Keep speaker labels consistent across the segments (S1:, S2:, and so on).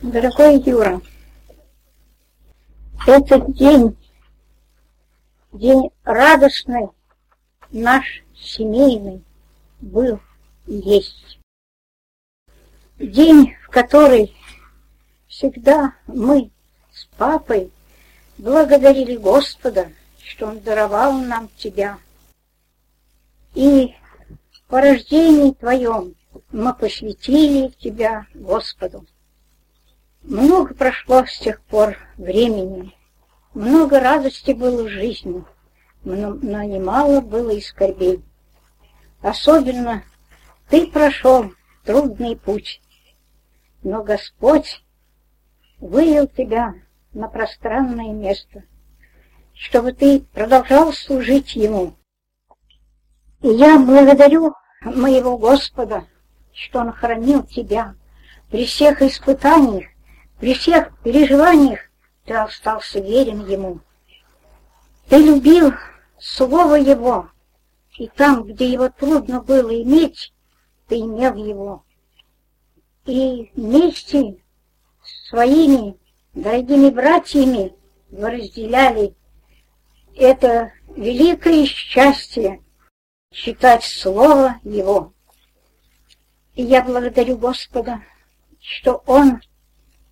S1: Дорогой Юра, этот день, день радостный, наш семейный, был и есть. День, в который всегда мы с папой благодарили Господа, что Он даровал нам тебя. И по рождении твоем мы посвятили тебя Господу. Много прошло с тех пор времени, много радости было в жизни, но, немало было и скорбей. Особенно ты прошел трудный путь, но Господь вывел тебя на пространное место, чтобы ты продолжал служить Ему. И я благодарю моего Господа, что Он хранил тебя при всех испытаниях, при всех переживаниях ты остался верен Ему. Ты любил Слово Его, и там, где его трудно было иметь, ты имел его. И вместе с своими дорогими братьями вы разделяли это великое счастье читать Слово Его. И я благодарю Господа, что Он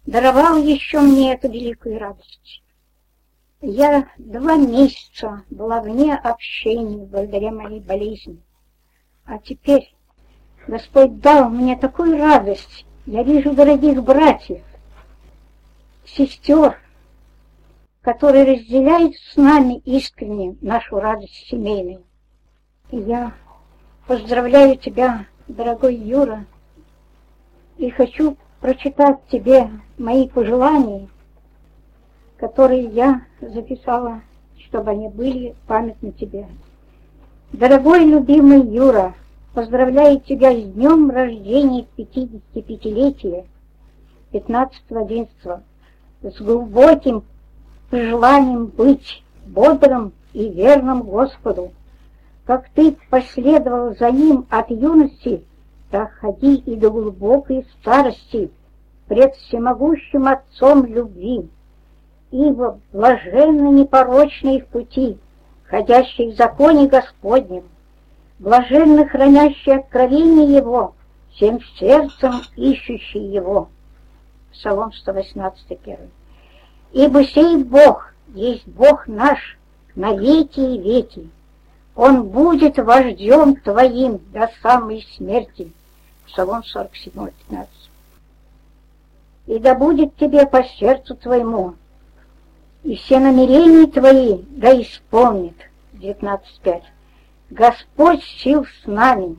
S1: даровал еще мне эту великую радость. Я два месяца была вне общения благодаря моей болезни. А теперь Господь дал мне такую радость. Я вижу дорогих братьев, сестер, которые разделяют с нами искренне нашу радость семейную. И я поздравляю тебя, дорогой Юра, и хочу прочитать тебе мои пожелания, которые я записала, чтобы они были памятны тебе. Дорогой любимый Юра, поздравляю тебя с днем рождения 55-летия 15-11 с глубоким желанием быть бодрым и верным Господу. Как ты последовал за ним от юности, так ходи и до глубокой старости пред всемогущим Отцом любви ибо блаженны непорочные в пути, ходящие в законе Господнем, блаженны хранящие откровение Его, всем сердцем ищущие Его. Псалом 118, 1. Ибо сей Бог есть Бог наш на веки и веки. Он будет вождем твоим до самой смерти. Псалом 47, 15. И да будет тебе по сердцу твоему и все намерения твои да исполнит. 19.5. Господь сил с нами,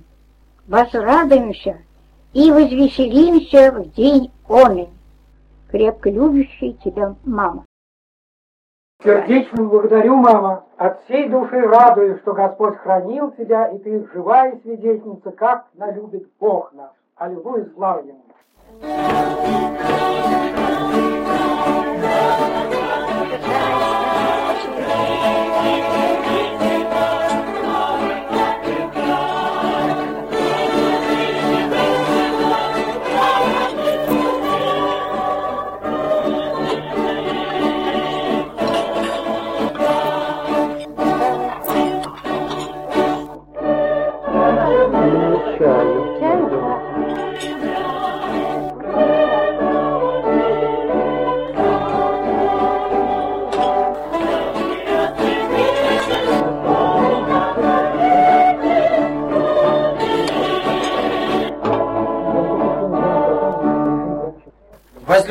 S1: возрадуемся и возвеселимся в день он крепко любящий тебя мама.
S2: Сердечно благодарю, мама, от всей души радуюсь, что Господь хранил тебя, и ты живая свидетельница, как налюбит Бог наш. Аллилуйя, слава Ему.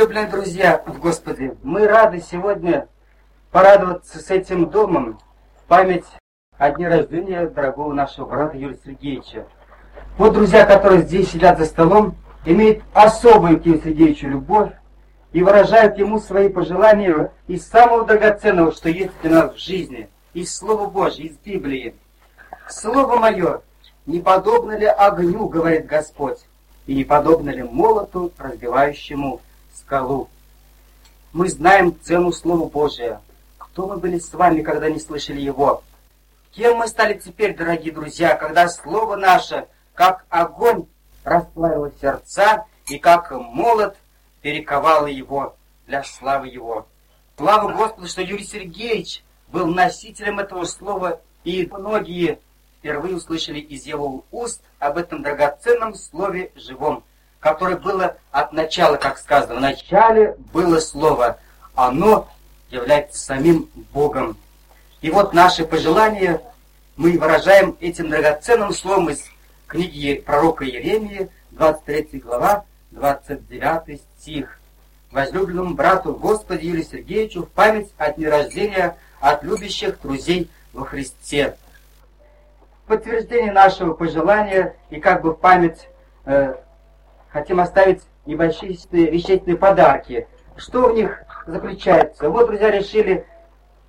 S3: Возлюбленные друзья в Господе, мы рады сегодня порадоваться с этим домом в память о дне рождения дорогого нашего брата Юрия Сергеевича. Вот друзья, которые здесь сидят за столом, имеют особую к Юрию Сергеевичу любовь и выражают ему свои пожелания из самого драгоценного, что есть для нас в жизни, из Слова Божьего, из Библии. Слово мое, не подобно ли огню, говорит Господь, и не подобно ли молоту, разбивающему скалу. Мы знаем цену Слова Божия. Кто мы были с вами, когда не слышали Его? Кем мы стали теперь, дорогие друзья, когда Слово наше, как огонь, расплавило сердца, и как молот перековала его для славы его. Слава Господу, что Юрий Сергеевич был носителем этого слова, и многие впервые услышали из его уст об этом драгоценном слове живом, которое было от начала, как сказано, в начале было слово, оно является самим Богом. И вот наши пожелания мы выражаем этим драгоценным словом из книги пророка Иеремии, 23 глава, 29 стих. Возлюбленному брату Господи Юрию Сергеевичу в память от дня рождения от любящих друзей во Христе. В подтверждение нашего пожелания и как бы в память э, хотим оставить небольшие вещественные подарки. Что в них заключается? Вот, друзья, решили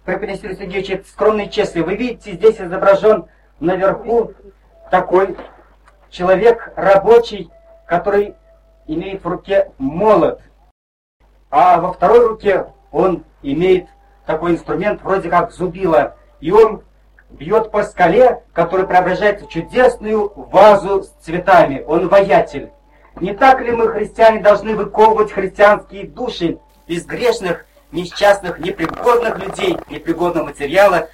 S3: преподнести Юрию Сергеевичу скромные честные. Вы видите, здесь изображен наверху такой человек рабочий, который имеет в руке молот, а во второй руке он имеет такой инструмент вроде как зубило, и он бьет по скале, которая преображается в чудесную вазу с цветами. Он воятель. Не так ли мы, христиане, должны выковывать христианские души из грешных, несчастных, непригодных людей, непригодного материала,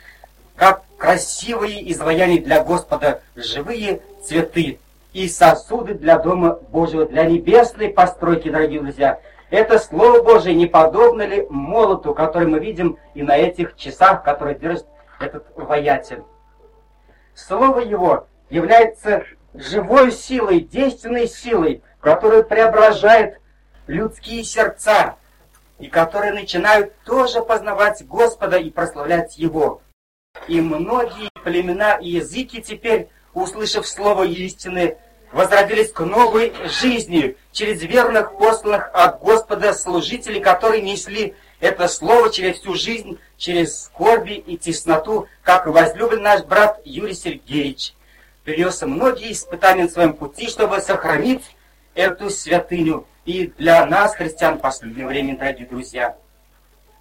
S3: как красивые изваяния для Господа, живые цветы и сосуды для Дома Божьего, для небесной постройки, дорогие друзья. Это Слово Божие не подобно ли молоту, который мы видим и на этих часах, которые держит этот воятель. Слово Его является живой силой, действенной силой, которая преображает людские сердца, и которые начинают тоже познавать Господа и прославлять Его. И многие племена и языки теперь, услышав слово истины, возродились к новой жизни через верных посланных от Господа служителей, которые несли это слово через всю жизнь, через скорби и тесноту, как возлюблен наш брат Юрий Сергеевич. Перенес многие испытания на своем пути, чтобы сохранить эту святыню. И для нас, христиан, в последнее время, дорогие друзья,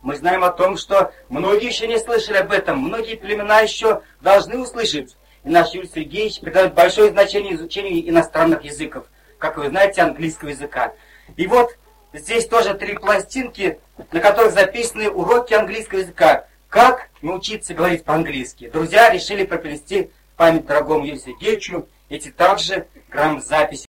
S3: мы знаем о том, что многие еще не слышали об этом, многие племена еще должны услышать. И наш Юрий Сергеевич придает большое значение изучению иностранных языков, как вы знаете, английского языка. И вот здесь тоже три пластинки, на которых записаны уроки английского языка. Как научиться говорить по-английски. Друзья решили пропилести память дорогому Юрию Сергеевичу эти также грамм записи.